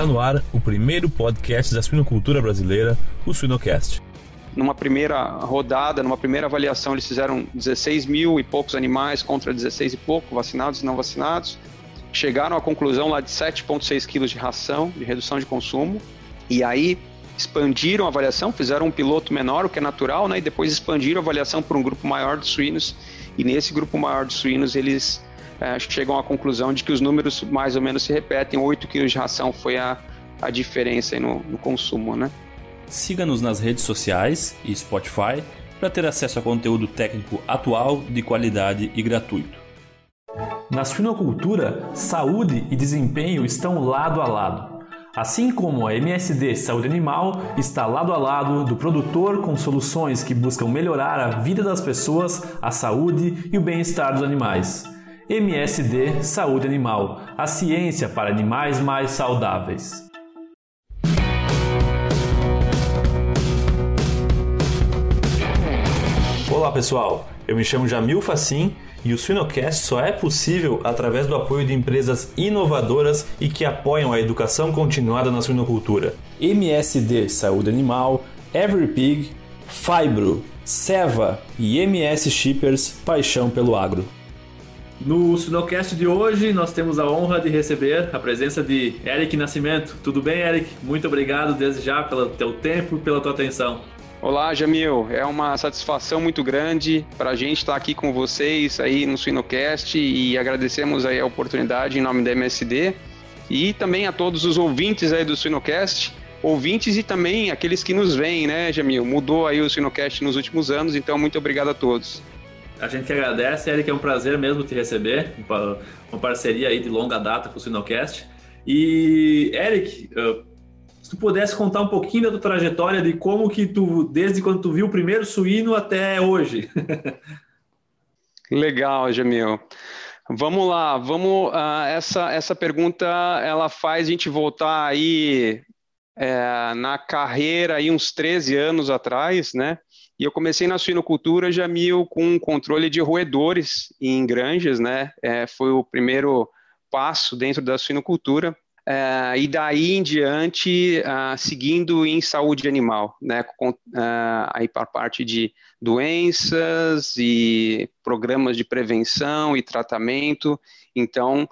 Está no ar o primeiro podcast da suinocultura brasileira, o Suinocast. Numa primeira rodada, numa primeira avaliação, eles fizeram 16 mil e poucos animais contra 16 e pouco, vacinados e não vacinados. Chegaram à conclusão lá de 7,6 quilos de ração, de redução de consumo. E aí expandiram a avaliação, fizeram um piloto menor, o que é natural, né? E depois expandiram a avaliação para um grupo maior de suínos. E nesse grupo maior de suínos, eles é, chegam à conclusão de que os números mais ou menos se repetem. 8 quilos de ração foi a, a diferença no, no consumo, né? Siga-nos nas redes sociais e Spotify para ter acesso a conteúdo técnico atual, de qualidade e gratuito. Na suinocultura, saúde e desempenho estão lado a lado. Assim como a MSD Saúde Animal está lado a lado do produtor com soluções que buscam melhorar a vida das pessoas, a saúde e o bem-estar dos animais. MSD Saúde Animal, a ciência para animais mais saudáveis. Olá pessoal, eu me chamo Jamil Facim e o Suinocast só é possível através do apoio de empresas inovadoras e que apoiam a educação continuada na suinocultura. MSD Saúde Animal, EveryPig, Fibro, Seva e MS Shippers Paixão pelo Agro. No Sinocast de hoje, nós temos a honra de receber a presença de Eric Nascimento. Tudo bem, Eric? Muito obrigado desde já pelo teu tempo e pela tua atenção. Olá, Jamil. É uma satisfação muito grande para a gente estar aqui com vocês aí no Suinocast e agradecemos aí a oportunidade em nome da MSD e também a todos os ouvintes aí do Suinocast, ouvintes e também aqueles que nos veem, né, Jamil? Mudou aí o Suinocast nos últimos anos, então muito obrigado a todos. A gente que agradece, Eric, é um prazer mesmo te receber, uma parceria aí de longa data com o Sinocast. E, Eric, se tu pudesse contar um pouquinho da tua trajetória de como que tu, desde quando tu viu o primeiro suíno até hoje. Legal, Jamil. Vamos lá, vamos. Uh, essa, essa pergunta ela faz a gente voltar aí é, na carreira aí uns 13 anos atrás, né? E eu comecei na suinocultura, Jamil, com controle de roedores em granjas, né? É, foi o primeiro passo dentro da suinocultura. É, e daí em diante, uh, seguindo em saúde animal, né? Com, uh, aí para a parte de doenças e programas de prevenção e tratamento. Então, uh,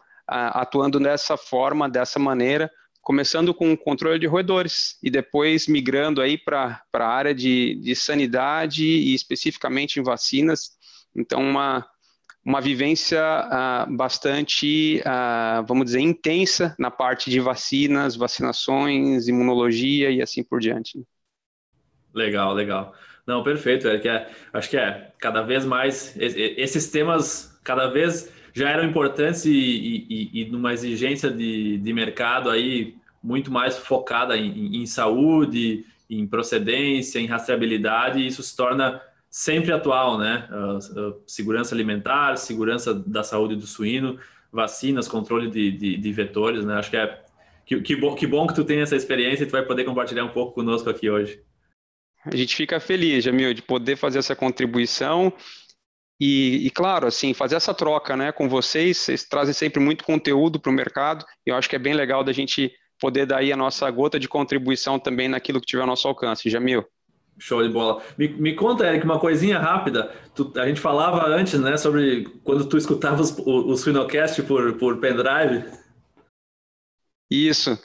atuando dessa forma, dessa maneira, começando com o controle de roedores e depois migrando aí para a área de, de sanidade e especificamente em vacinas. Então, uma, uma vivência uh, bastante, uh, vamos dizer, intensa na parte de vacinas, vacinações, imunologia e assim por diante. Legal, legal. Não, perfeito. É, acho que é cada vez mais esses temas cada vez já eram importantes e, e, e numa exigência de, de mercado aí muito mais focada em, em, saúde, em procedência, em rastreabilidade, e isso se torna sempre atual, né? Uh, uh, segurança alimentar, segurança da saúde do suíno, vacinas, controle de, de, de vetores, né? Acho que é que, que, bom, que bom que tu tem essa experiência e tu vai poder compartilhar um pouco conosco aqui hoje. A gente fica feliz, Jamil, de poder fazer essa contribuição e, e, claro, assim, fazer essa troca né, com vocês, vocês trazem sempre muito conteúdo para o mercado, e eu acho que é bem legal da gente poder dar aí a nossa gota de contribuição também naquilo que tiver ao nosso alcance. Jamil. Show de bola. Me, me conta, Eric, uma coisinha rápida. Tu, a gente falava antes, né, sobre quando tu escutava os, o, o Suinocast por, por pendrive. Isso.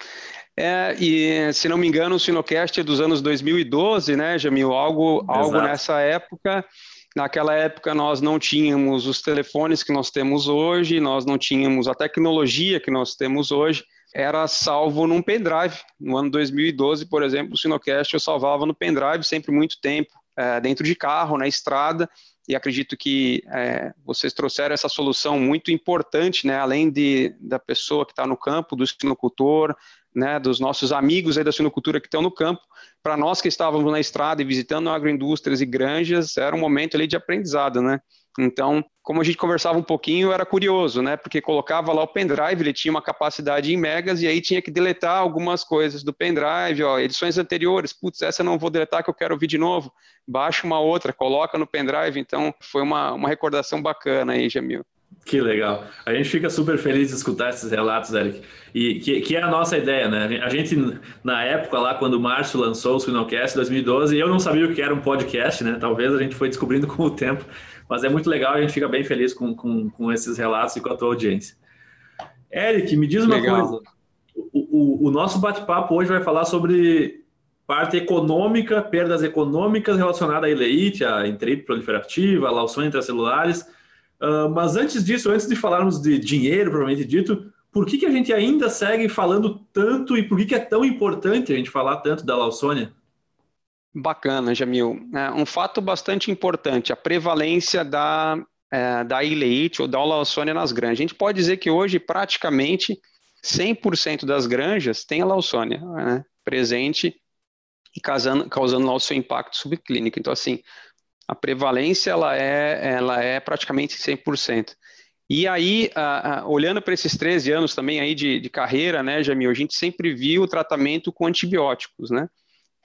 É, e se não me engano, o Sinocast é dos anos 2012, né, Jamil? Algo, algo nessa época. Naquela época nós não tínhamos os telefones que nós temos hoje, nós não tínhamos a tecnologia que nós temos hoje, era salvo num pendrive. No ano 2012, por exemplo, o Sinocast eu salvava no pendrive sempre muito tempo, é, dentro de carro, na estrada, e acredito que é, vocês trouxeram essa solução muito importante, né, além de, da pessoa que está no campo, do sinocultor, né, dos nossos amigos aí da sinocultura que estão no campo, para nós que estávamos na estrada e visitando agroindústrias e granjas, era um momento ali de aprendizado, né? Então, como a gente conversava um pouquinho, era curioso, né? Porque colocava lá o pendrive, ele tinha uma capacidade em megas e aí tinha que deletar algumas coisas do pendrive, ó, edições anteriores, putz, essa não vou deletar que eu quero ouvir de novo. Baixa uma outra, coloca no pendrive, então foi uma, uma recordação bacana aí, Jamil. Que legal. A gente fica super feliz de escutar esses relatos, Eric. E que, que, é a nossa ideia, né? A gente, na época lá, quando o Márcio lançou o Suinocast em 2012, eu não sabia o que era um podcast, né? Talvez a gente foi descobrindo com o tempo, mas é muito legal, a gente fica bem feliz com, com, com esses relatos e com a tua audiência. Eric, me diz uma legal. coisa. O, o, o nosso bate-papo hoje vai falar sobre parte econômica, perdas econômicas relacionadas à ileite, à enterite proliferativa, à lauções intracelulares. Uh, mas antes disso, antes de falarmos de dinheiro, propriamente dito, por que, que a gente ainda segue falando tanto e por que, que é tão importante a gente falar tanto da Lawsonia? Bacana, Jamil. É um fato bastante importante, a prevalência da, é, da ileite ou da Lawsonia nas granjas. A gente pode dizer que hoje, praticamente, 100% das granjas tem a Lawsonia né, presente e causando, causando lá o seu impacto subclínico. Então, assim, a prevalência ela é, ela é praticamente 100%. E aí, olhando para esses 13 anos também aí de, de, carreira, né, Jamil, a gente sempre viu o tratamento com antibióticos, né?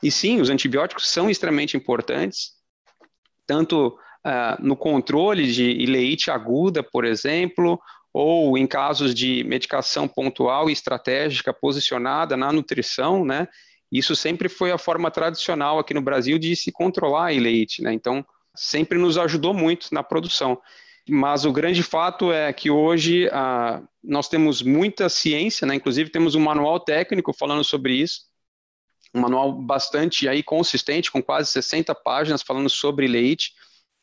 E sim, os antibióticos são extremamente importantes, tanto uh, no controle de ileite aguda, por exemplo, ou em casos de medicação pontual e estratégica posicionada na nutrição, né? Isso sempre foi a forma tradicional aqui no Brasil de se controlar a ileite, né? Então, sempre nos ajudou muito na produção. Mas o grande fato é que hoje ah, nós temos muita ciência, né? inclusive temos um manual técnico falando sobre isso, um manual bastante aí consistente, com quase 60 páginas falando sobre leite,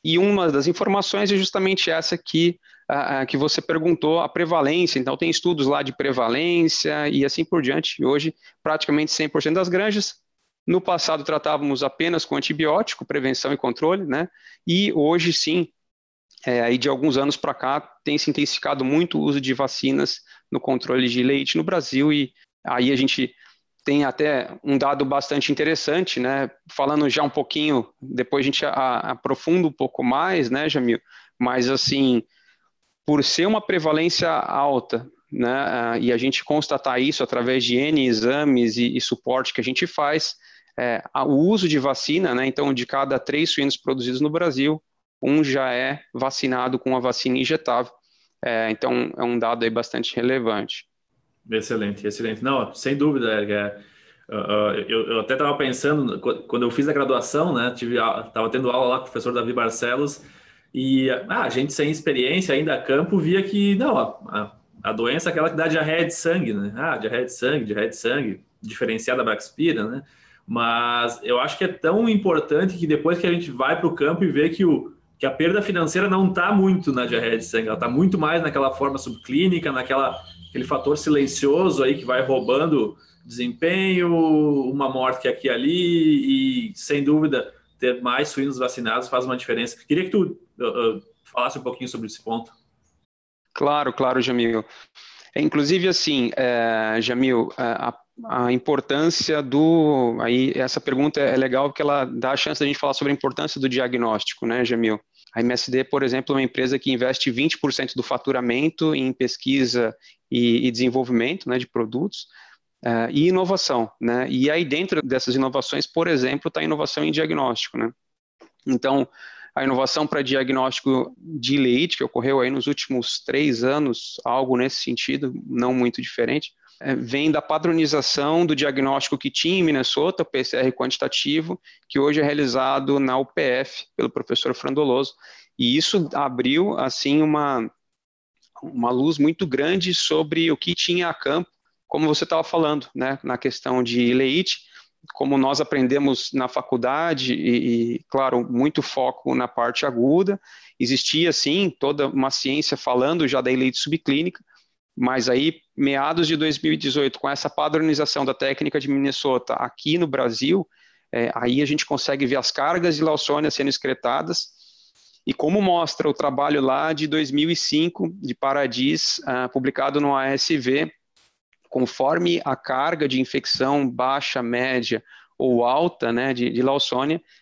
e uma das informações é justamente essa que, ah, que você perguntou, a prevalência. Então, tem estudos lá de prevalência e assim por diante. Hoje, praticamente 100% das granjas no passado tratávamos apenas com antibiótico, prevenção e controle, né? E hoje sim, é, aí de alguns anos para cá, tem se intensificado muito o uso de vacinas no controle de leite no Brasil e aí a gente tem até um dado bastante interessante, né? Falando já um pouquinho, depois a gente aprofunda um pouco mais, né, Jamil? Mas assim, por ser uma prevalência alta, né? E a gente constatar isso através de N exames e, e suporte que a gente faz, é, o uso de vacina, né? Então, de cada três suínos produzidos no Brasil, um já é vacinado com a vacina injetável. É, então, é um dado aí bastante relevante. Excelente, excelente. Não, sem dúvida, é, uh, uh, eu, eu, até estava pensando, quando eu fiz a graduação, né, estava tendo aula lá com o professor Davi Barcelos, e ah, a gente sem experiência ainda a campo via que, não, a, a, doença é aquela que dá diarreia de sangue, né? Ah, diarreia de sangue, diarreia de sangue, diferenciada da Braxpira, né? Mas eu acho que é tão importante que depois que a gente vai para o campo e vê que, o, que a perda financeira não está muito na diarreia de sangue, ela está muito mais naquela forma subclínica, naquela aquele fator silencioso aí que vai roubando desempenho, uma morte aqui e ali, e sem dúvida ter mais suínos vacinados faz uma diferença. Queria que tu uh, uh, falasse um pouquinho sobre esse ponto. Claro, claro, Jamil. É, inclusive, assim, é, Jamil, é, a a importância do. Aí, essa pergunta é legal porque ela dá a chance da gente falar sobre a importância do diagnóstico, né, Jamil? A MSD, por exemplo, é uma empresa que investe 20% do faturamento em pesquisa e, e desenvolvimento né, de produtos uh, e inovação. Né? E aí, dentro dessas inovações, por exemplo, está a inovação em diagnóstico. Né? Então, a inovação para diagnóstico de leite, que ocorreu aí nos últimos três anos, algo nesse sentido, não muito diferente, vem da padronização do diagnóstico que tinha em Minnesota, o PCR quantitativo, que hoje é realizado na UPF pelo professor Frandoloso, e isso abriu assim uma uma luz muito grande sobre o que tinha a campo, como você estava falando, né, na questão de leite, como nós aprendemos na faculdade e, e, claro, muito foco na parte aguda, existia sim toda uma ciência falando já da leite subclínica, mas aí, meados de 2018, com essa padronização da técnica de Minnesota aqui no Brasil, é, aí a gente consegue ver as cargas de Lawsonia sendo excretadas, e como mostra o trabalho lá de 2005, de Paradis, uh, publicado no ASV, conforme a carga de infecção baixa, média ou alta né, de, de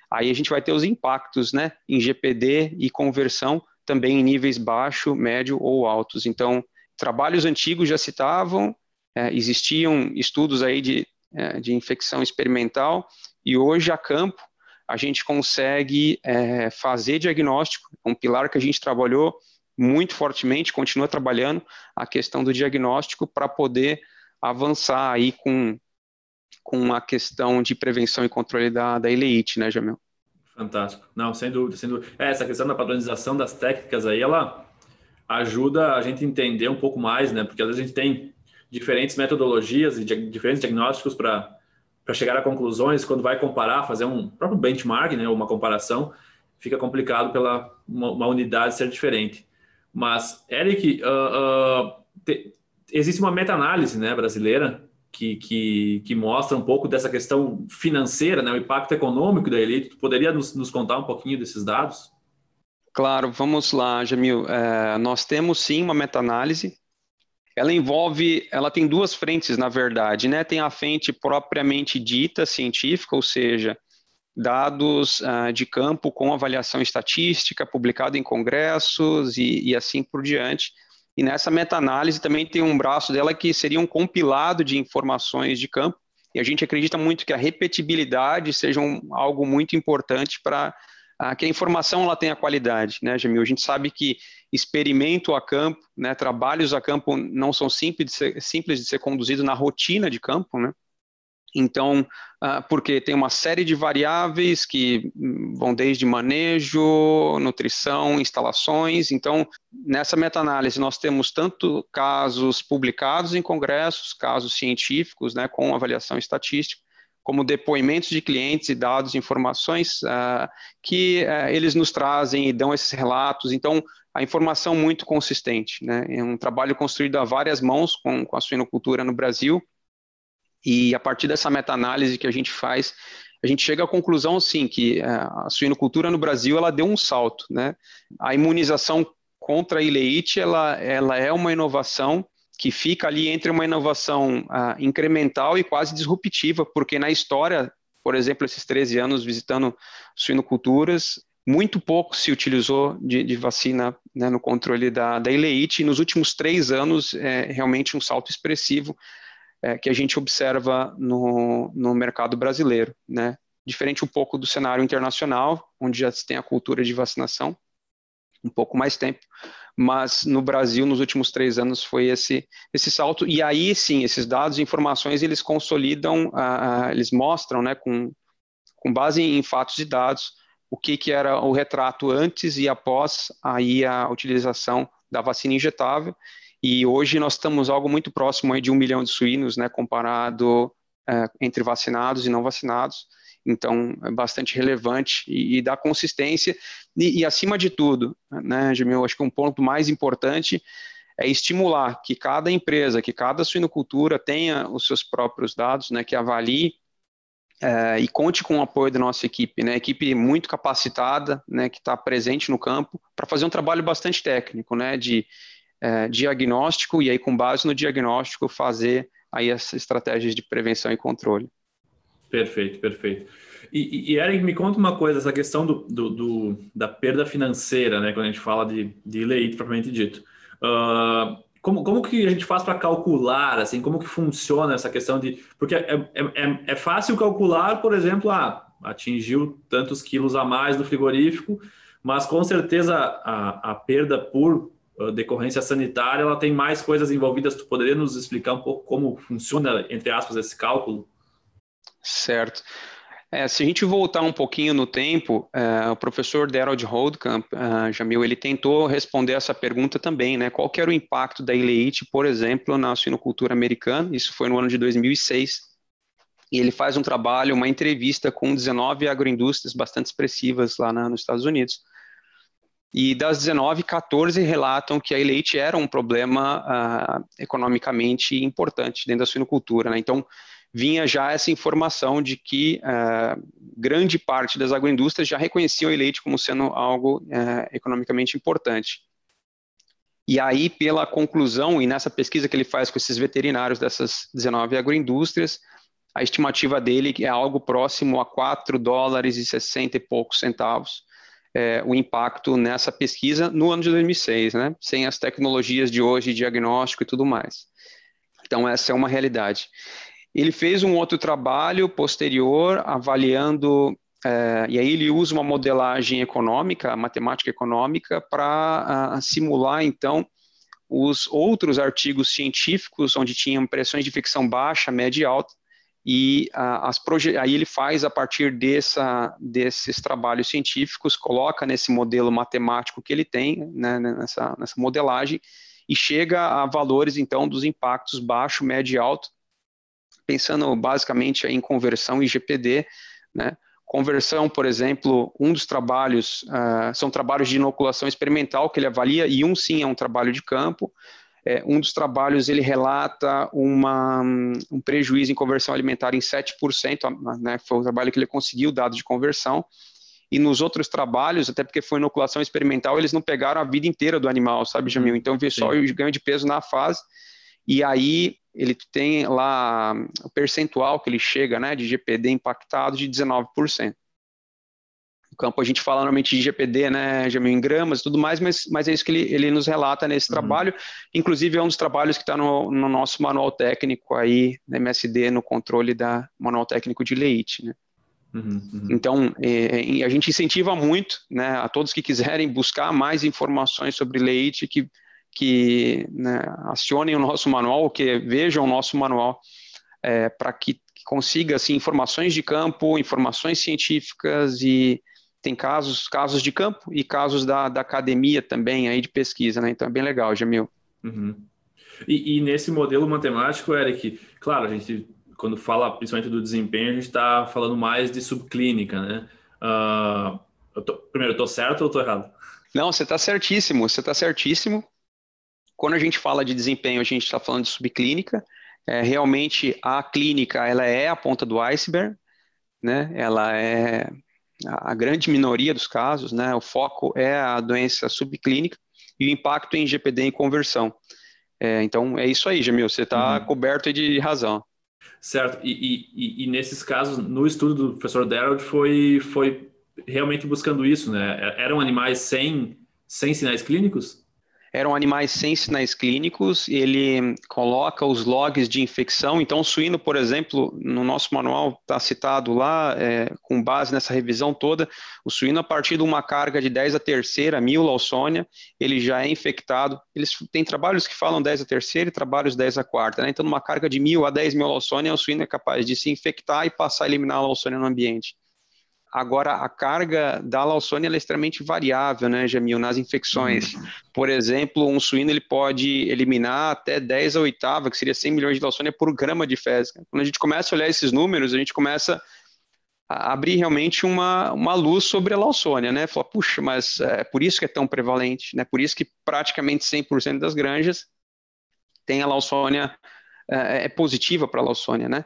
aí a gente vai ter os impactos né, em GPD e conversão também em níveis baixo, médio ou altos. Então, trabalhos antigos já citavam, é, existiam estudos aí de, é, de infecção experimental, e hoje a campo a gente consegue é, fazer diagnóstico, um pilar que a gente trabalhou muito fortemente, continua trabalhando a questão do diagnóstico para poder avançar aí com, com a questão de prevenção e controle da, da ileite, né, Jamil? Fantástico. Não, sem dúvida, sem dúvida. É, essa questão da padronização das técnicas aí, ela ajuda a gente entender um pouco mais, né? Porque às vezes a gente tem diferentes metodologias e diferentes diagnósticos para chegar a conclusões, quando vai comparar, fazer um próprio benchmark, né, uma comparação, fica complicado pela uma, uma unidade ser diferente. Mas, Eric, uh, uh, te, existe uma meta-análise né, brasileira que, que, que, mostra um pouco dessa questão financeira, né, o impacto econômico da elite. Tu poderia nos, nos contar um pouquinho desses dados? Claro, vamos lá, Jamil. É, nós temos sim uma meta-análise. Ela envolve, ela tem duas frentes, na verdade, né? Tem a frente propriamente dita científica, ou seja, dados uh, de campo com avaliação estatística, publicado em congressos e, e assim por diante. E nessa meta-análise também tem um braço dela que seria um compilado de informações de campo, e a gente acredita muito que a repetibilidade seja um, algo muito importante para uh, que a informação ela tenha qualidade, né, Jamil? A gente sabe que experimento a campo, né, trabalhos a campo não são simples de ser, simples de ser conduzido na rotina de campo, né? Então, uh, porque tem uma série de variáveis que vão desde manejo, nutrição, instalações. Então, nessa meta-análise, nós temos tanto casos publicados em congressos, casos científicos, né, com avaliação estatística, como depoimentos de clientes e dados, informações uh, que uh, eles nos trazem e dão esses relatos. Então, a informação muito consistente. Né? É um trabalho construído a várias mãos com, com a suinocultura no Brasil e a partir dessa meta-análise que a gente faz, a gente chega à conclusão, sim, que é, a suinocultura no Brasil ela deu um salto, né? A imunização contra a ileite, ela, ela é uma inovação que fica ali entre uma inovação uh, incremental e quase disruptiva, porque na história, por exemplo, esses 13 anos visitando suinoculturas, muito pouco se utilizou de, de vacina né, no controle da, da ileite, e nos últimos três anos é realmente um salto expressivo é, que a gente observa no, no mercado brasileiro, né? Diferente um pouco do cenário internacional, onde já se tem a cultura de vacinação, um pouco mais tempo, mas no Brasil, nos últimos três anos, foi esse, esse salto, e aí sim, esses dados e informações, eles consolidam, uh, eles mostram, né, com, com base em fatos e dados, o que, que era o retrato antes e após aí a utilização da vacina injetável, e hoje nós estamos algo muito próximo aí de um milhão de suínos, né, comparado é, entre vacinados e não vacinados. Então, é bastante relevante e, e dá consistência. E, e, acima de tudo, né, Jamil, acho que um ponto mais importante é estimular que cada empresa, que cada suinocultura tenha os seus próprios dados, né, que avalie é, e conte com o apoio da nossa equipe, né, equipe muito capacitada, né, que está presente no campo, para fazer um trabalho bastante técnico, né, de é, diagnóstico e aí com base no diagnóstico fazer aí as estratégias de prevenção e controle. Perfeito, perfeito. E, e Eric, me conta uma coisa, essa questão do, do, do, da perda financeira, né, quando a gente fala de, de leite propriamente dito. Uh, como, como que a gente faz para calcular, assim, como que funciona essa questão de... Porque é, é, é, é fácil calcular, por exemplo, ah, atingiu tantos quilos a mais no frigorífico, mas com certeza a, a perda por decorrência sanitária, ela tem mais coisas envolvidas. Tu poderia nos explicar um pouco como funciona, entre aspas, esse cálculo? Certo. É, se a gente voltar um pouquinho no tempo, é, o professor Gerald Holdkamp, uh, Jamil, ele tentou responder essa pergunta também, né? Qual que era o impacto da ileite, por exemplo, na suinocultura americana? Isso foi no ano de 2006. E ele faz um trabalho, uma entrevista com 19 agroindústrias bastante expressivas lá na, nos Estados Unidos. E das 19, 14 relatam que a leite era um problema uh, economicamente importante dentro da suinocultura. Né? Então, vinha já essa informação de que uh, grande parte das agroindústrias já reconheciam a leite como sendo algo uh, economicamente importante. E aí, pela conclusão, e nessa pesquisa que ele faz com esses veterinários dessas 19 agroindústrias, a estimativa dele é algo próximo a 4 dólares e 60 e poucos centavos é, o impacto nessa pesquisa no ano de 2006, né? Sem as tecnologias de hoje, diagnóstico e tudo mais. Então, essa é uma realidade. Ele fez um outro trabalho posterior avaliando é, e aí ele usa uma modelagem econômica, matemática econômica, para uh, simular, então, os outros artigos científicos onde tinham pressões de fricção baixa, média e alta, e uh, as aí ele faz a partir dessa, desses trabalhos científicos, coloca nesse modelo matemático que ele tem, né, nessa, nessa modelagem, e chega a valores, então, dos impactos baixo, médio e alto, pensando basicamente em conversão e GPD, né, Conversão, por exemplo, um dos trabalhos uh, são trabalhos de inoculação experimental que ele avalia, e um sim é um trabalho de campo. É, um dos trabalhos ele relata uma, um prejuízo em conversão alimentar em 7%, né, foi o trabalho que ele conseguiu, dado de conversão. E nos outros trabalhos, até porque foi inoculação experimental, eles não pegaram a vida inteira do animal, sabe, Jamil? Uhum. Então, vê só o ganho de peso na fase. E aí, ele tem lá o percentual que ele chega, né, de GPD impactado de 19%. No campo a gente fala normalmente de GPD, né, em gramas e tudo mais, mas, mas é isso que ele, ele nos relata nesse uhum. trabalho. Inclusive é um dos trabalhos que está no, no, nosso manual técnico aí, na MSD, no controle da manual técnico de leite, né. Uhum, uhum. Então, é, é, a gente incentiva muito né, a todos que quiserem buscar mais informações sobre leite, que que né, acionem o nosso manual, que vejam o nosso manual, é, para que, consiga assim, informações de campo, informações científicas e tem casos, casos de campo e casos da, da academia também aí de pesquisa, né? Então é bem legal, Jamil. Uhum. E, e, nesse modelo matemático, Eric, claro, a gente quando fala principalmente do desempenho, a gente está falando mais de subclínica, né? Uh, eu tô, primeiro, eu estou certo ou estou errado? Não, você está certíssimo, você está certíssimo. Quando a gente fala de desempenho, a gente está falando de subclínica. É, realmente, a clínica ela é a ponta do iceberg, né? ela é a grande minoria dos casos, né? o foco é a doença subclínica e o impacto em GPD em conversão. É, então, é isso aí, Jamil, você está uhum. coberto de razão. Certo, e, e, e, nesses casos, no estudo do professor Darrell, foi, foi realmente buscando isso, né? Eram animais sem, sem sinais clínicos? Eram animais sem sinais clínicos, ele coloca os logs de infecção. Então, o suíno, por exemplo, no nosso manual está citado lá, é, com base nessa revisão toda, o suíno, a partir de uma carga de 10 a terceira, mil Lawsonia, ele já é infectado. Eles têm trabalhos que falam 10 a terceira e trabalhos 10 a quarta. Né? Então, numa carga de mil a 10 mil Lawsonia, o suíno é capaz de se infectar e passar a eliminar a Lawsonia no ambiente. Agora, a carga da Lawsonia é extremamente variável, né, Jamil, nas infecções. Uhum. Por exemplo, um suíno ele pode eliminar até 10 a oitava, que seria 100 milhões de Lawsonia por grama de fezes. Quando a gente começa a olhar esses números, a gente começa a abrir realmente uma, uma luz sobre a Lawsonia, né? Falar, puxa, mas é por isso que é tão prevalente, né? Por isso que praticamente 100% das granjas tem a Lawsonia, é, é positiva para a Lawsonia, né?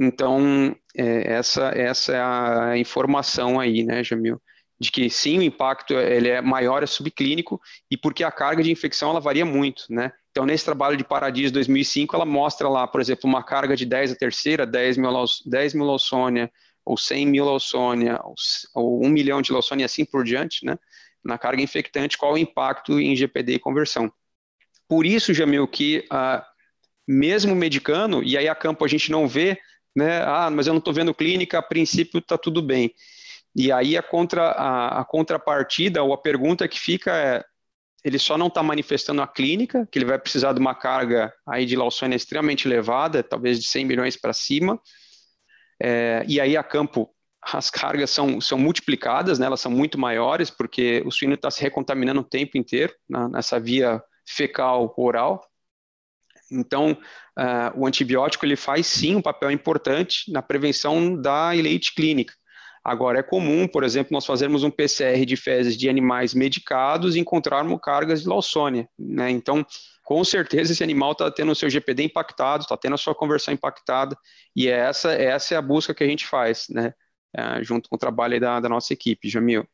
Então, é, essa, essa é a informação aí, né, Jamil? De que sim, o impacto ele é maior, é subclínico, e porque a carga de infecção ela varia muito, né? Então, nesse trabalho de Paradiso 2005, ela mostra lá, por exemplo, uma carga de 10 a terceira, 10 mil, 10 mil ou 100 mil ou, ou 1 milhão de Lawsonia, assim por diante, né? Na carga infectante, qual o impacto em GPD e conversão. Por isso, Jamil, que uh, mesmo medicando, e aí a campo a gente não vê né? Ah, mas eu não estou vendo clínica, a princípio está tudo bem. E aí a, contra, a, a contrapartida ou a pergunta que fica é, ele só não está manifestando a clínica, que ele vai precisar de uma carga aí de Lawsonia extremamente elevada, talvez de 100 milhões para cima, é, e aí a campo as cargas são, são multiplicadas, né, elas são muito maiores, porque o suíno está se recontaminando o tempo inteiro na, nessa via fecal oral, então, uh, o antibiótico ele faz sim um papel importante na prevenção da ileite clínica. Agora, é comum, por exemplo, nós fazermos um PCR de fezes de animais medicados e encontrarmos cargas de Lawsonia. Né? Então, com certeza, esse animal está tendo o seu GPD impactado, está tendo a sua conversão impactada, e essa, essa é a busca que a gente faz, né? Uh, junto com o trabalho da, da nossa equipe, Jamil.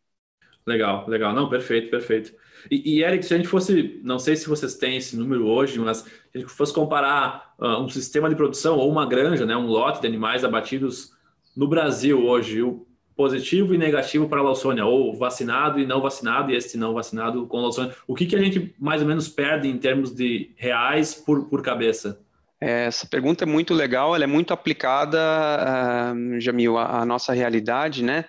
Legal, legal. Não, perfeito, perfeito. E, e, Eric, se a gente fosse, não sei se vocês têm esse número hoje, mas se a gente fosse comparar uh, um sistema de produção ou uma granja, né, um lote de animais abatidos no Brasil hoje, o positivo e negativo para a Lawsonia, ou vacinado e não vacinado, e este não vacinado com Lawsonia, o que, que a gente mais ou menos perde em termos de reais por, por cabeça? Essa pergunta é muito legal, ela é muito aplicada, uh, Jamil, à, à nossa realidade, né?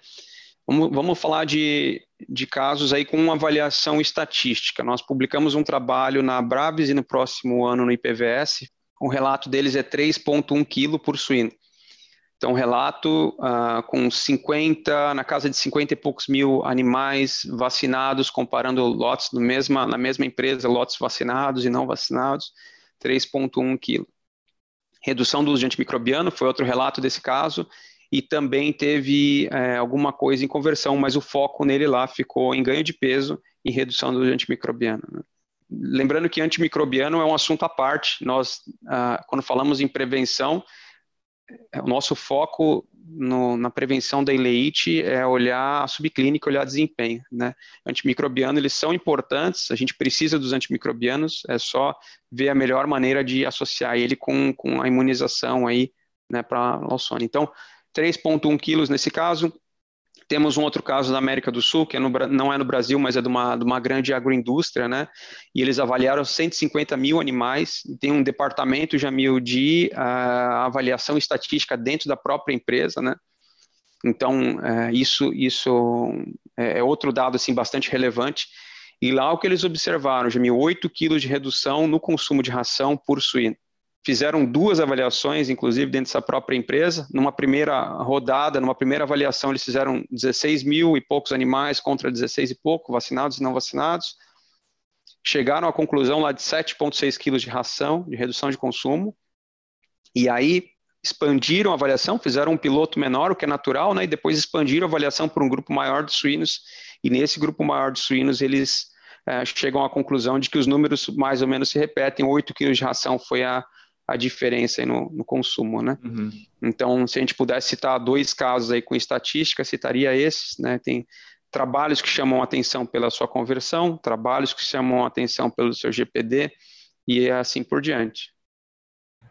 Vamos, vamos falar de, de casos aí com uma avaliação estatística. Nós publicamos um trabalho na Braves e no próximo ano no IPVS. O relato deles é 3,1 kg por suíno. Então, relato uh, com 50, na casa de 50 e poucos mil animais vacinados, comparando lotes no mesma, na mesma empresa, lotes vacinados e não vacinados, 3,1 kg. Redução do uso de antimicrobiano foi outro relato desse caso, e também teve é, alguma coisa em conversão, mas o foco nele lá ficou em ganho de peso e redução do antimicrobiano. Né? Lembrando que antimicrobiano é um assunto à parte, nós, ah, quando falamos em prevenção, é, o nosso foco no, na prevenção da ileite é olhar a subclínica, olhar desempenho, né? Antimicrobiano, eles são importantes, a gente precisa dos antimicrobianos, é só ver a melhor maneira de associar ele com, com a imunização aí, né, para Lawsone. Então, 3,1 quilos nesse caso, temos um outro caso na América do Sul, que é no, não é no Brasil, mas é de uma, de uma grande agroindústria, né? E eles avaliaram 150 mil animais, tem um departamento, Jamil, de uh, avaliação estatística dentro da própria empresa, né? Então, uh, isso, isso é, é outro dado, assim, bastante relevante. E lá o que eles observaram, Jamil, 8 quilos de redução no consumo de ração por suíno fizeram duas avaliações, inclusive dentro dessa própria empresa. Numa primeira rodada, numa primeira avaliação, eles fizeram 16 mil e poucos animais contra 16 e pouco, vacinados e não vacinados. Chegaram à conclusão lá de 7,6 quilos de ração, de redução de consumo. E aí expandiram a avaliação, fizeram um piloto menor, o que é natural, né? E depois expandiram a avaliação para um grupo maior de suínos. E nesse grupo maior de suínos, eles é, chegam à conclusão de que os números mais ou menos se repetem. 8 quilos de ração foi a, a diferença no, no, consumo, né? Uhum. Então, se a gente pudesse citar dois casos aí com estatística, citaria esses, né? Tem trabalhos que chamam atenção pela sua conversão, trabalhos que chamam atenção pelo seu GPD e assim por diante.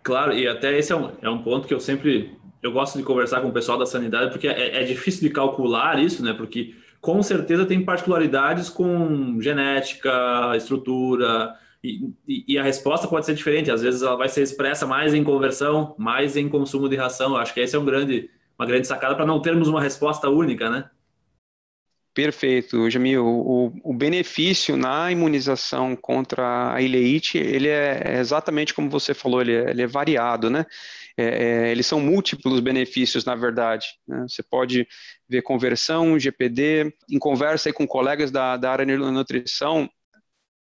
Claro, e até esse é um, é um ponto que eu sempre eu gosto de conversar com o pessoal da sanidade porque é, é difícil de calcular isso, né? Porque com certeza tem particularidades com genética, estrutura, e, e, a resposta pode ser diferente, às vezes ela vai ser expressa mais em conversão, mais em consumo de ração. Eu acho que esse é um grande, uma grande sacada para não termos uma resposta única, né? Perfeito, Jamil. O, o, benefício na imunização contra a ileite, ele é exatamente como você falou, ele é, ele é variado, né? É, é, eles são múltiplos benefícios, na verdade. Né? Você pode ver conversão, GPD, em conversa com colegas da, da área de nutrição,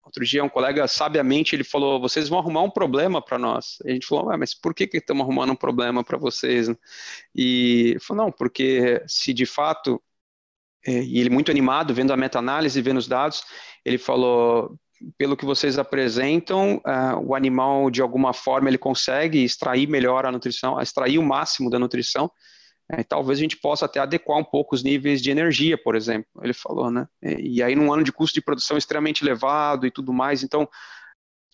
Outro dia um colega sabiamente ele falou: "Vocês vão arrumar um problema para nós". A gente falou: "Mas por que que estamos arrumando um problema para vocês?" E ele falou: "Não, porque se de fato é, e ele muito animado vendo a meta-análise, vendo os dados, ele falou: pelo que vocês apresentam, uh, o animal de alguma forma ele consegue extrair melhor a nutrição, extrair o máximo da nutrição é, talvez a gente possa até adequar um pouco os níveis de energia, por exemplo, ele falou, né? E, e aí, num ano de custo de produção extremamente elevado e tudo mais, então,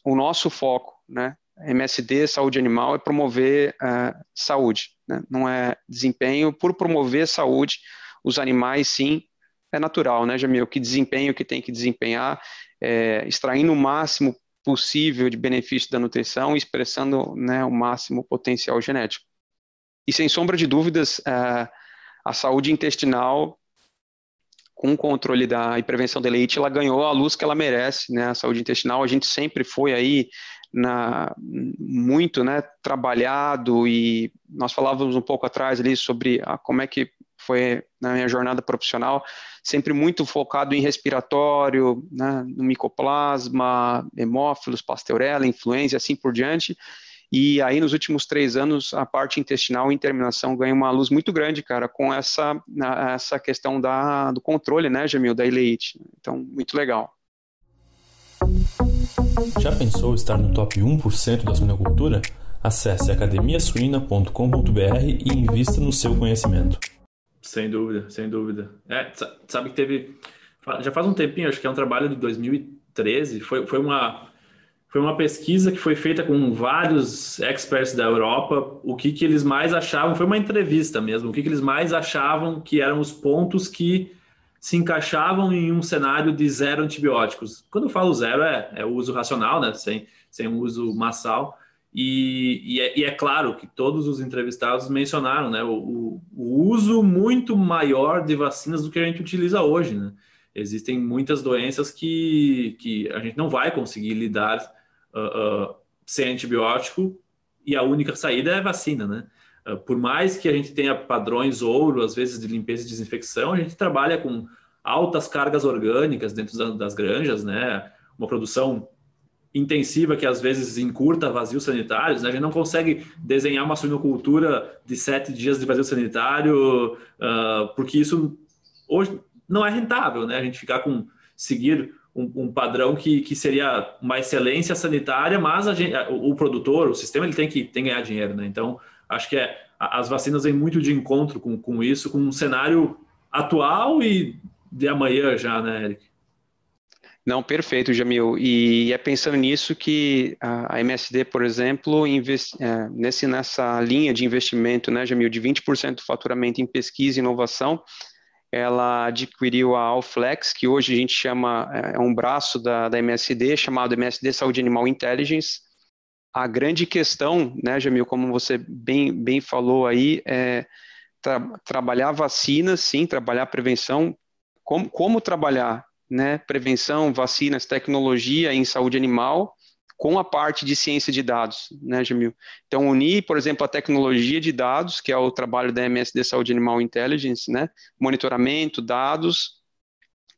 o nosso foco, né? MSD, saúde animal, é promover uh, saúde, né? não é desempenho. Por promover saúde, os animais, sim, é natural, né, Jamil? Que desempenho que tem que desempenhar, é, extraindo o máximo possível de benefício da nutrição, expressando né, o máximo potencial genético. E sem sombra de dúvidas, é, a saúde intestinal, com o controle da, e prevenção da leite, ela ganhou a luz que ela merece, né? A saúde intestinal, a gente sempre foi aí na, muito né, trabalhado e nós falávamos um pouco atrás ali sobre a, como é que foi na minha jornada profissional, sempre muito focado em respiratório, né, no micoplasma, hemófilos, pasteurella, influenza, assim por diante, e aí, nos últimos três anos, a parte intestinal e terminação ganha uma luz muito grande, cara, com essa, essa questão da, do controle, né, Jamil, da ileite. Então, muito legal. Já pensou estar no top 1% da suinocultura? Acesse academiasuina.com.br e invista no seu conhecimento. Sem dúvida, sem dúvida. É, sabe que teve. Já faz um tempinho, acho que é um trabalho de 2013. Foi, foi uma foi uma pesquisa que foi feita com vários experts da Europa. O que, que eles mais achavam, foi uma entrevista mesmo, o que, que eles mais achavam que eram os pontos que se encaixavam em um cenário de zero antibióticos. Quando eu falo zero, é, é o uso racional, né? sem, sem uso massal. E, e, é, e, é, claro que todos os entrevistados mencionaram né, o, o, uso muito maior de vacinas do que a gente utiliza hoje. Né? Existem muitas doenças que, que a gente não vai conseguir lidar uh, sem antibiótico e a única saída é vacina. Né? Uh, por mais que a gente tenha padrões ouro, às vezes de limpeza e desinfecção, a gente trabalha com altas cargas orgânicas dentro das granjas, né? uma produção intensiva que às vezes encurta vazios sanitários, né? a gente não consegue desenhar uma suinocultura de sete dias de vazio sanitário, uh, porque isso hoje não é rentável, né? A gente ficar com seguir um, um padrão que, que seria uma excelência sanitária, mas a o, o, produtor, o sistema, ele tem que, tem que ganhar dinheiro, né? Então, acho que é, as vacinas vêm muito de encontro com, com isso, com um cenário atual e de amanhã já, né, Eric? Não, perfeito, Jamil. E é pensando nisso que a MSD, por exemplo, investe, é, nesse, nessa linha de investimento, né, Jamil, de 20% do faturamento em pesquisa e inovação, ela adquiriu a Alflex, que hoje a gente chama, é, é um braço da, da MSD, chamado MSD Saúde Animal Intelligence. A grande questão, né, Jamil, como você bem, bem falou aí, é tra trabalhar vacinas, sim, trabalhar prevenção. Como, como trabalhar né, prevenção, vacinas, tecnologia em saúde animal com a parte de ciência de dados, né, Jamil? Então, unir, por exemplo, a tecnologia de dados, que é o trabalho da MSD Saúde Animal Intelligence, né, monitoramento, dados,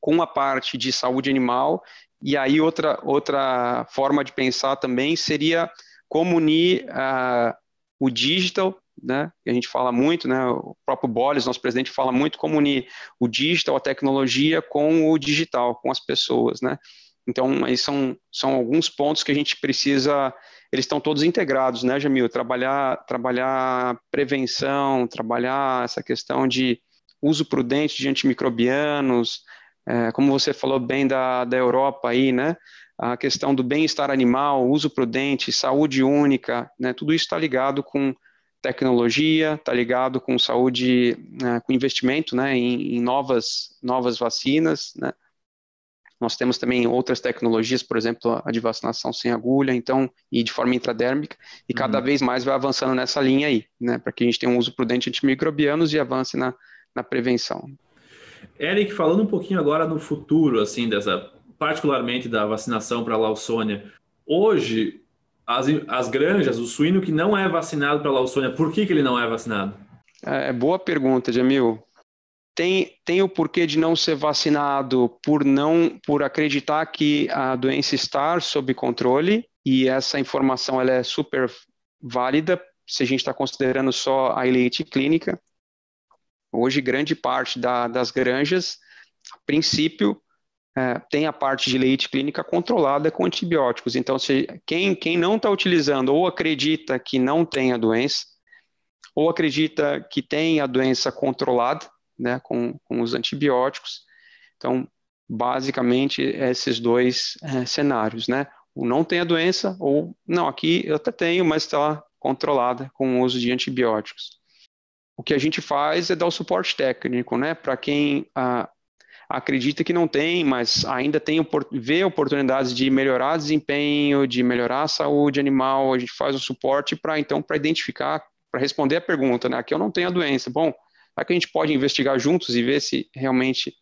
com a parte de saúde animal, e aí outra, outra forma de pensar também seria como unir uh, o digital né, que a gente fala muito, né, o próprio Bolles, nosso presidente, fala muito como unir o digital, a tecnologia, com o digital, com as pessoas, né. Então, aí são, são alguns pontos que a gente precisa, eles estão todos integrados, né, Jamil? Trabalhar, trabalhar prevenção, trabalhar essa questão de uso prudente de antimicrobianos, é, como você falou bem da, da Europa aí, né, a questão do bem-estar animal, uso prudente, saúde única, né, tudo isso está ligado com tecnologia, está ligado com saúde, né, com investimento né, em, em, novas, novas vacinas. Né. Nós temos também outras tecnologias, por exemplo, a de vacinação sem agulha, então, e de forma intradérmica, e cada uhum. vez mais vai avançando nessa linha aí, né, para que a gente tenha um uso prudente de antimicrobianos e avance na, na prevenção. Eric, falando um pouquinho agora no futuro, assim, dessa, particularmente da vacinação para a Lawsonia, hoje as, as granjas, o suíno que não é vacinado para Lawsonia, por que, que ele não é vacinado? É, é boa pergunta, Jamil. Tem, tem o porquê de não ser vacinado por não por acreditar que a doença está sob controle e essa informação ela é super válida se a gente está considerando só a elite clínica. Hoje, grande parte da, das granjas, a princípio, é, tem a parte de leite clínica controlada com antibióticos. Então, se, quem, quem não está utilizando ou acredita que não tem a doença, ou acredita que tem a doença controlada né, com, com os antibióticos. Então, basicamente, esses dois é, cenários, né? O não tem a doença, ou não, aqui eu até tenho, mas está controlada com o uso de antibióticos. O que a gente faz é dar o suporte técnico, né? Para quem ah, acredita que não tem, mas ainda tem vê oportunidades de melhorar desempenho, de melhorar a saúde animal, a gente faz o suporte para então para identificar, para responder a pergunta, né? Aqui eu não tenho a doença. Bom, será que a gente pode investigar juntos e ver se realmente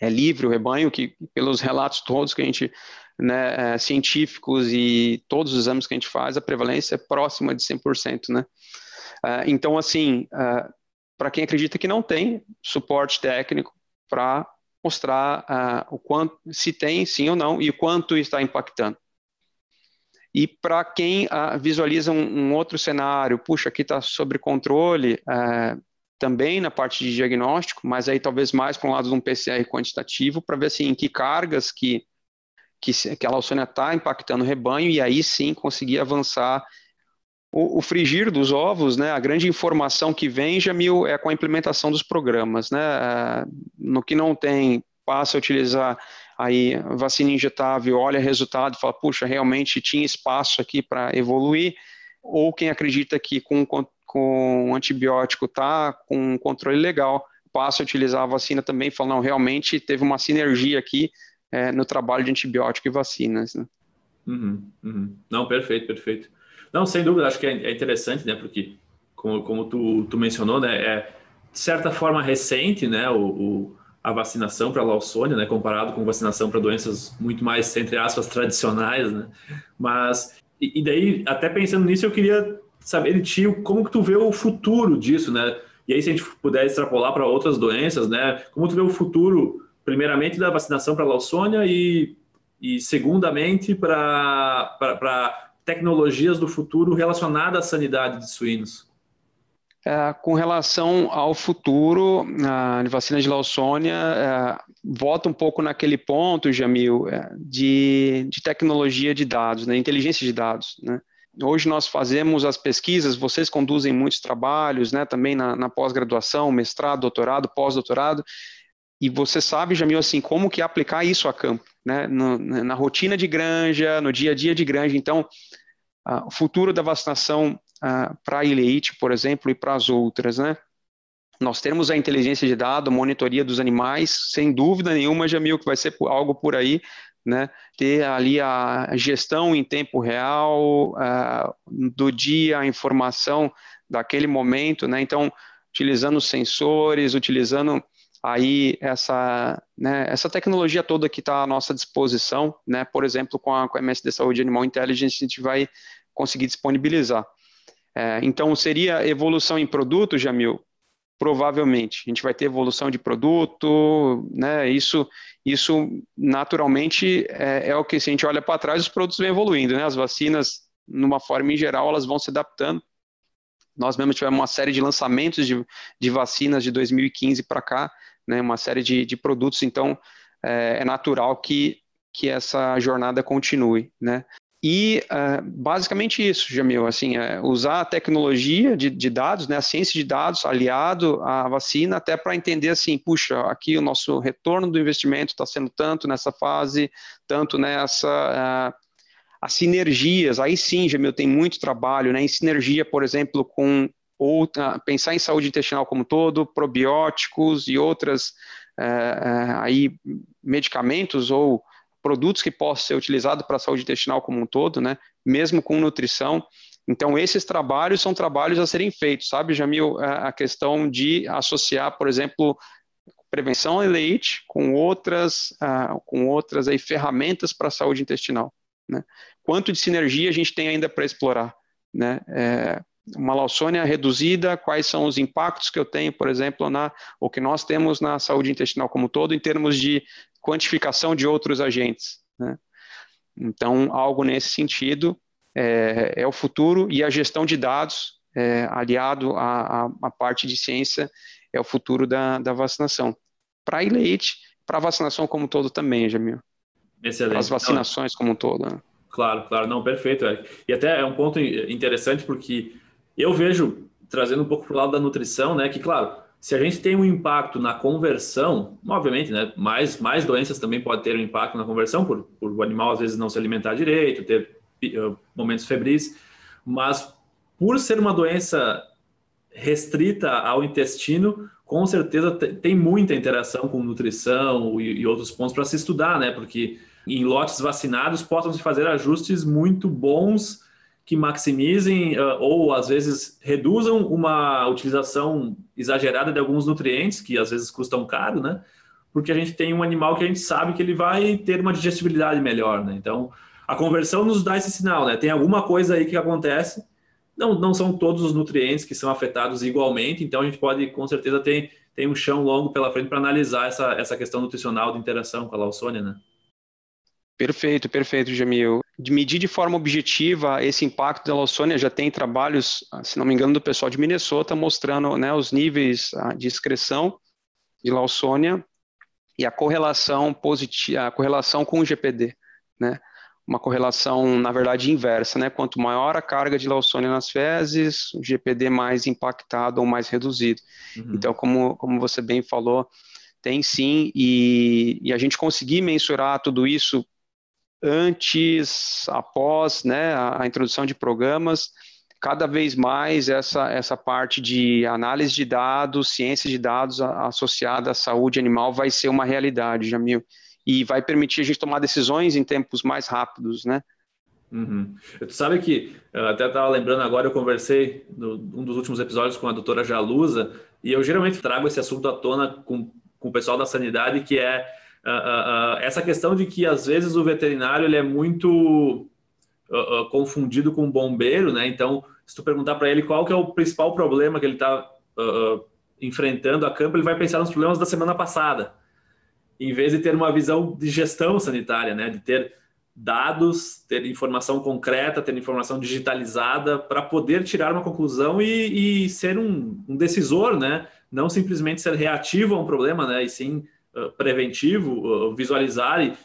é livre o rebanho, que pelos relatos todos que a gente, né, é, científicos e todos os exames que a gente faz, a prevalência é próxima de 100%, né? Uh, então, assim, uh, para quem acredita que não tem suporte técnico, para mostrar o quanto, se tem sim ou não e o quanto está impactando. E para quem uh, visualiza um, outro cenário, puxa, aqui está sob controle, também na parte de diagnóstico, mas aí talvez mais para um lado de um PCR quantitativo, para ver assim, em que cargas que, que, que a está impactando o rebanho e aí sim conseguir avançar o, o, frigir dos ovos, né, a grande informação que vem, Jamil, é com a implementação dos programas. Né, é, no que não tem, passa a utilizar aí vacina injetável, olha resultado, fala, puxa, realmente tinha espaço aqui para evoluir, ou quem acredita que com, com antibiótico está com um controle legal, passa a utilizar a vacina também, fala, não, realmente teve uma sinergia aqui é, no trabalho de antibiótico e vacinas. Né? Uhum, uhum. Não, perfeito, perfeito. Não, sem dúvida, acho que é, é interessante, né? Porque, como, como tu, tu mencionou, né? É de certa forma recente, né? O, o a vacinação para a Lawsonia, né? Comparado com vacinação para doenças muito mais, entre aspas, tradicionais, né? Mas, e, e daí, até pensando nisso, eu queria saber de ti como que tu vê o futuro disso, né? E aí, se a gente puder extrapolar para outras doenças, né? Como tu vê o futuro, primeiramente, da vacinação para a Lawsonia e, e segundamente, para tecnologias do futuro relacionadas à sanidade de suínos? É, com relação ao futuro, a vacina de Lawsonia é, volta um pouco naquele ponto, Jamil, é, de, de tecnologia de dados, né, inteligência de dados. Né? Hoje nós fazemos as pesquisas, vocês conduzem muitos trabalhos, né, também na, na pós-graduação, mestrado, doutorado, pós-doutorado, e você sabe, Jamil, assim, como que aplicar isso a campo, né, no, na rotina de granja, no dia a dia de granja. Então, uh, o futuro da vacinação uh, para a ileite, por exemplo, e para as outras, né? Nós temos a inteligência de dado, monitoria dos animais, sem dúvida nenhuma, Jamil, que vai ser algo por aí, né? Ter ali a gestão em tempo real uh, do dia, a informação daquele momento, né? Então, utilizando sensores, utilizando aí essa, né, essa tecnologia toda que está à nossa disposição, né, por exemplo, com a, com a MSD Saúde Animal Intelligence, a gente vai conseguir disponibilizar. É, então, seria evolução em produto, Jamil? Provavelmente. A gente vai ter evolução de produto, né? Isso, isso naturalmente é, é o que, se a gente olha para trás, os produtos vêm evoluindo, né? As vacinas, numa forma em geral, elas vão se adaptando. Nós mesmo tivemos uma série de lançamentos de, de vacinas de 2015 para cá, né? Uma série de, de produtos, então é, é natural que que essa jornada continue, né? E uh, basicamente isso, Jamil, assim, é usar a tecnologia de, de, dados, né, a ciência de dados aliado à vacina, até para entender assim, puxa, aqui o nosso retorno do investimento está sendo tanto nessa fase, tanto nessa uh, as sinergias. Aí sim, Jamil, tem muito trabalho, né, em sinergia, por exemplo, com outra, pensar em saúde intestinal como todo, probióticos e outras uh, aí medicamentos ou produtos que possam ser utilizados para a saúde intestinal como um todo, né? Mesmo com nutrição. Então, esses trabalhos são trabalhos a serem feitos, sabe, Jamil? A questão de associar, por exemplo, prevenção em leite com outras, uh, com outras aí, ferramentas para a saúde intestinal. Né? Quanto de sinergia a gente tem ainda para explorar? Né? É, uma Lawsonia reduzida, quais são os impactos que eu tenho, por exemplo, na, o que nós temos na saúde intestinal como um todo, em termos de quantificação de outros agentes. Né? Então, algo nesse sentido é, é, o futuro e a gestão de dados, é, aliado à, à, parte de ciência, é o futuro da, da vacinação. Para a leite, para a vacinação como um todo também, Jamil. Excelente. As vacinações não, como um todo. Né? Claro, claro, não, perfeito. Eric. E até é um ponto interessante porque eu vejo, trazendo um pouco para o lado da nutrição, né, que, claro, se a gente tem um impacto na conversão, obviamente, né, mais, mais doenças também podem ter um impacto na conversão, por, por o animal às vezes não se alimentar direito, ter uh, momentos febris, mas por ser uma doença restrita ao intestino, com certeza tem muita interação com nutrição e, e outros pontos para se estudar, né? Porque em lotes vacinados possam se fazer ajustes muito bons que maximizem uh, ou às vezes reduzam uma utilização exagerada de alguns nutrientes que às vezes custam caro, né? Porque a gente tem um animal que a gente sabe que ele vai ter uma digestibilidade melhor, né? Então, a conversão nos dá esse sinal, né? Tem alguma coisa aí que acontece. Não, não são todos os nutrientes que são afetados igualmente, então a gente pode com certeza ter, ter um chão longo pela frente para analisar essa, essa questão nutricional de interação com a Lawsonia, né? Perfeito, perfeito, Jamil. De medir de forma objetiva esse impacto da Lawsonia, já tem trabalhos, ah, se não me engano, do pessoal de Minnesota mostrando né, os níveis ah, de excreção de Lawsonia e a correlação positiva, a correlação com o GPD, né? Uma correlação, na verdade, inversa, né? Quanto maior a carga de Lawsonia nas fezes, o GPD mais impactado ou mais reduzido. Uhum. Então, como, como você bem falou, tem sim, e, e a gente conseguir mensurar tudo isso antes, após né, a, a, introdução de programas, cada vez mais essa, essa parte de análise de dados, ciência de dados associada à saúde animal vai ser uma realidade, Jamil, e vai permitir a gente tomar decisões em tempos mais rápidos, né? Uhum. Tu sabe que, eu até estava lembrando agora, eu conversei no um dos últimos episódios com a doutora Jalusa, e eu geralmente trago esse assunto à tona com, com o pessoal da sanidade, que é uh, uh, uh, essa questão de que às vezes o veterinário ele é muito confundido com bombeiro, né? Então, se tu perguntar para ele qual que é o principal problema que ele está enfrentando a campo, ele vai pensar nos problemas da semana passada, em vez de ter uma visão de gestão sanitária, né? De ter dados, ter informação concreta, ter informação digitalizada para poder tirar uma conclusão e, e ser um, um, decisor, né? Não simplesmente ser reativo a um problema, né? E sim uh, preventivo, uh, visualizar e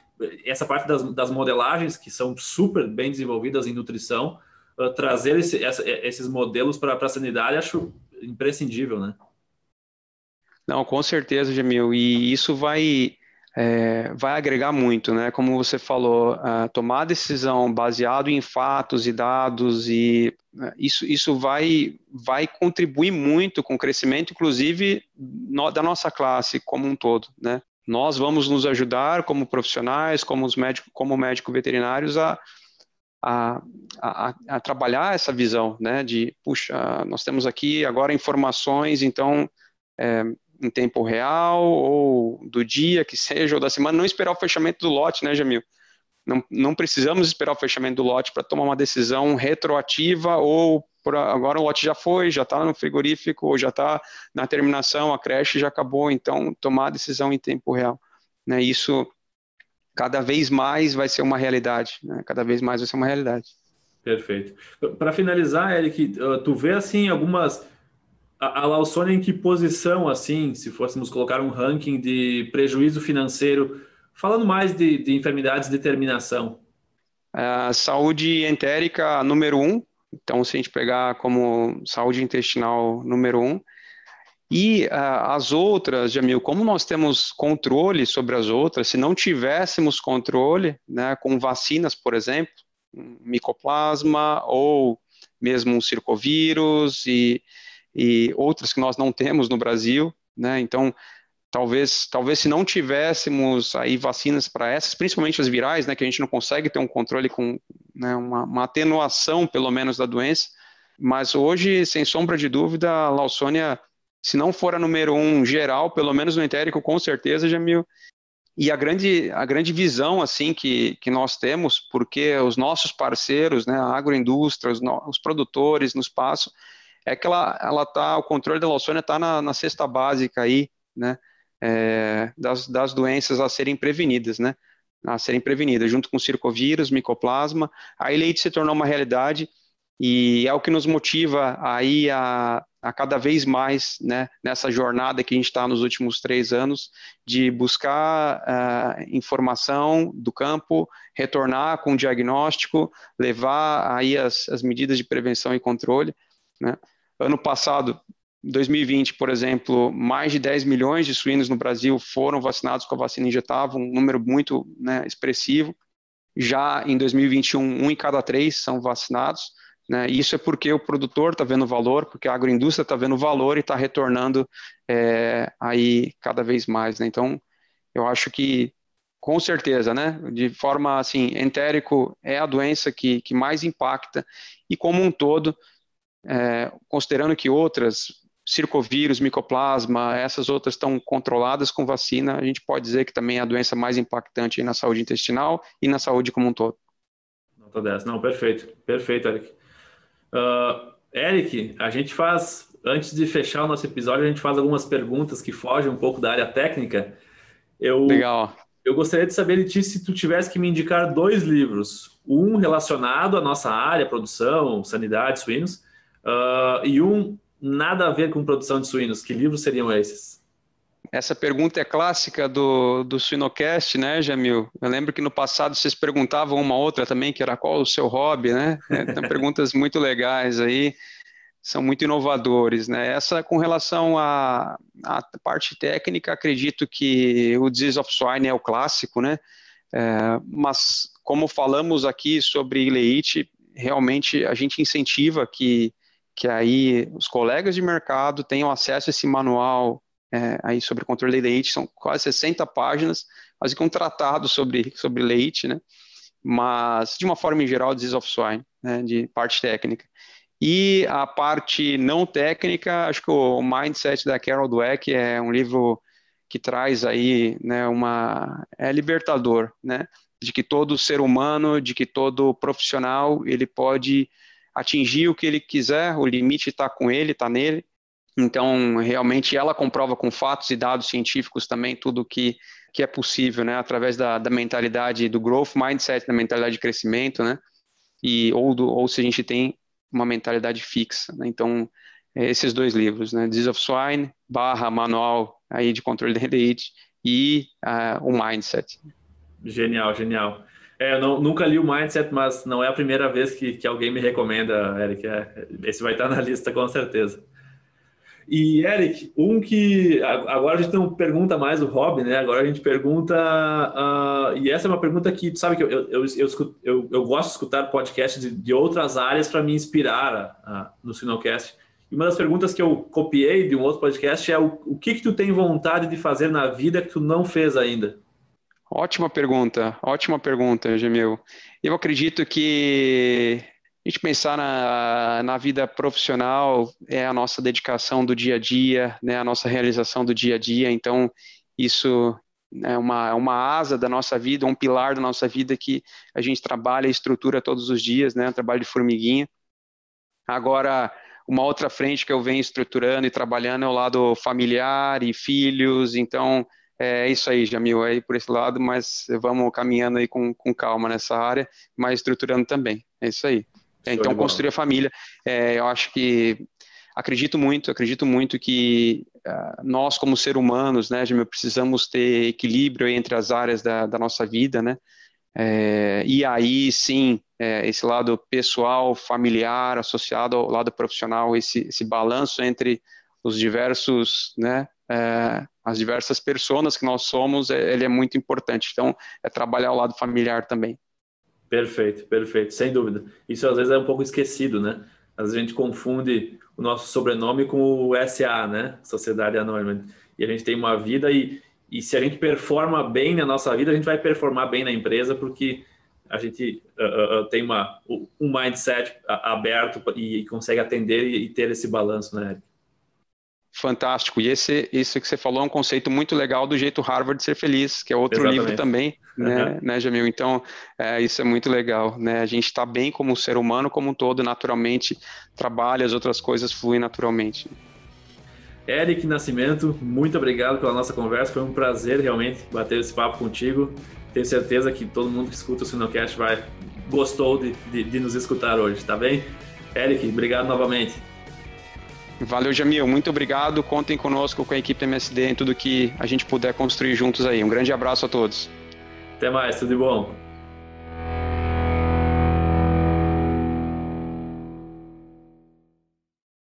essa parte das, das, modelagens que são super bem desenvolvidas em nutrição, trazer esse, essa, esses modelos para a sanidade, acho imprescindível, né? Não, com certeza, Jamil. E isso vai é, vai agregar muito, né? Como você falou, uh, tomar decisão baseado em fatos e dados e uh, isso, isso vai, vai contribuir muito com o crescimento, inclusive no, da nossa classe como um todo, né? Nós vamos nos ajudar como profissionais, como os médicos, como médicos veterinários a, a, a, a, trabalhar essa visão, né? De puxa, nós temos aqui agora informações, então é, em tempo real, ou do dia que seja, ou da semana, não esperar o fechamento do lote, né, Jamil? Não, não precisamos esperar o fechamento do lote para tomar uma decisão retroativa, ou por, agora o lote já foi, já está no frigorífico, ou já está na terminação, a creche já acabou, então tomar a decisão em tempo real. Né? Isso cada vez mais vai ser uma realidade, né? cada vez mais vai ser uma realidade. Perfeito. Para finalizar, Eric, tu vê assim algumas a, a em que posição, assim, se fôssemos colocar um ranking de prejuízo financeiro, falando mais de, de enfermidades de terminação? A saúde entérica, número um. Então, se a gente pegar como saúde intestinal número um, e uh, as outras, Jamil, como nós temos controle sobre as outras, se não tivéssemos controle, né, com vacinas, por exemplo, micoplasma ou mesmo um circovírus e e outras que nós não temos no Brasil, né? Então, talvez, talvez se não tivéssemos aí vacinas para essas, principalmente as virais, né, que a gente não consegue ter um controle com né, uma, uma, atenuação, pelo menos, da doença, mas hoje, sem sombra de dúvida, a Lawsonia, se não for a número um geral, pelo menos no entérico, com certeza, Jamil, e a grande, a grande visão assim que, que nós temos, porque os nossos parceiros, né, a agroindústria, os, os produtores no espaço, é que ela, ela tá, o controle da leucemia está na, na cesta básica aí, né, é, das, das doenças a serem prevenidas, né, a serem prevenidas, junto com circovírus, micoplasma, a leite se tornou uma realidade e é o que nos motiva aí a, a cada vez mais, né, nessa jornada que a gente está nos últimos três anos, de buscar uh, informação do campo, retornar com o diagnóstico, levar aí as, as medidas de prevenção e controle, né? Ano passado, 2020, por exemplo, mais de 10 milhões de suínos no Brasil foram vacinados com a vacina injetável, um número muito né, expressivo. Já em 2021, um em cada três são vacinados. Né? Isso é porque o produtor está vendo valor, porque a agroindústria está vendo valor e está retornando é, aí cada vez mais. Né? Então, eu acho que com certeza, né? De forma assim, entérico é a doença que, que mais impacta e como um todo é, considerando que outras, circovírus, micoplasma, essas outras estão controladas com vacina, a gente pode dizer que também é a doença mais impactante na saúde intestinal e na saúde como um todo. Nota 10. Não, perfeito. Perfeito, Eric. Uh, Eric, a gente faz, antes de fechar o nosso episódio, a gente faz algumas perguntas que fogem um pouco da área técnica. Eu, Legal. Eu gostaria de saber de ti se tu tivesse que me indicar dois livros, um relacionado à nossa área, produção, sanidade, suínos, Uh, e um nada a ver com produção de suínos. Que livros seriam esses? Essa pergunta é clássica do, do Suinocast, né, Jamil? Eu lembro que no passado vocês perguntavam uma outra também, que era qual o seu hobby, né? É, tem perguntas muito legais aí, são muito inovadores, né? Essa com relação à, à parte técnica, acredito que o Disease of Swine é o clássico, né? É, mas como falamos aqui sobre ileite, realmente a gente incentiva que que aí os colegas de mercado tenham acesso a esse manual é, aí sobre controle de leite, são quase 60 páginas, quase que um tratado sobre, sobre leite, né? mas de uma forma em geral, Disease of Swine, né, de parte técnica. E a parte não técnica, acho que o Mindset da Carol Dweck é um livro que traz aí, né, uma é libertador, né, de que todo ser humano, de que todo profissional, ele pode atingir o que ele quiser, o limite está com ele, está nele. Então, realmente, ela comprova com fatos e dados científicos também tudo que, que é possível, né, através da, da mentalidade do growth mindset, da mentalidade de crescimento, né, e, ou, do, ou se a gente tem uma mentalidade fixa. Né? Então, é esses dois livros, né, Disease of Swine, barra manual aí de controle de rendite e uh, o Mindset. Genial, genial. É, eu não, nunca li o Mindset, mas não é a primeira vez que, que alguém me recomenda, Eric. É, esse vai estar na lista com certeza. E, Eric, um que. Agora a gente não pergunta mais o hobby, né? Agora a gente pergunta. Uh, e essa é uma pergunta que, sabe, que eu, eu, eu, eu, eu gosto de escutar podcasts de, de outras áreas para me inspirar uh, no Sinocast. E uma das perguntas que eu copiei de um outro podcast é o, o que, que tu tem vontade de fazer na vida que tu não fez ainda? Ótima pergunta, ótima pergunta, Gemil. Eu acredito que a gente pensar na, na vida profissional é a nossa dedicação do dia a dia, né, a nossa realização do dia a dia, então isso é uma, é uma asa da nossa vida, um pilar da nossa vida que a gente trabalha e estrutura todos os dias, né, trabalho de formiguinha. Agora, uma outra frente que eu venho estruturando e trabalhando é o lado familiar e filhos, então é isso aí, Jamil, é aí por esse lado, mas vamos caminhando aí com, com calma nessa área, mas estruturando também. É isso aí. É, então, construir a família, é, eu acho que acredito muito, acredito muito que uh, nós, como ser humanos, né, Jamil, precisamos ter equilíbrio entre as áreas da, da nossa vida, né? É, e aí, sim, é, esse lado pessoal, familiar, associado ao lado profissional, esse, esse balanço entre os diversos, né, é, as diversas pessoas que nós somos, é, ele é muito importante. Então, é trabalhar o lado familiar também. Perfeito, perfeito, sem dúvida. Isso às vezes é um pouco esquecido, né? Às vezes a gente confunde o nosso sobrenome com o SA, né? Sociedade Anônima. E a gente tem uma vida e, e se a gente performa bem na nossa vida, a gente vai performar bem na empresa, porque a gente uh, uh, tem uma, um mindset aberto e, consegue atender e, e ter esse balanço, né, Eric? Fantástico. E esse, isso que você falou é um conceito muito legal do jeito Harvard de ser feliz, que é outro Exatamente. livro também, né, uhum. né, Jamil? Então, é, isso é muito legal, né? A gente está bem como ser humano, como um todo, naturalmente, trabalha, as outras coisas fluem naturalmente. Eric Nascimento, muito obrigado pela nossa conversa. Foi um prazer realmente bater esse papo contigo. Tenho certeza que todo mundo que escuta o Sinocast vai gostou de, de, de nos escutar hoje, tá bem? Eric, obrigado novamente. Valeu, Jamil. Muito obrigado. Contem conosco com a equipe MSD em tudo que a gente puder construir juntos aí. Um grande abraço a todos. Até mais, tudo de bom.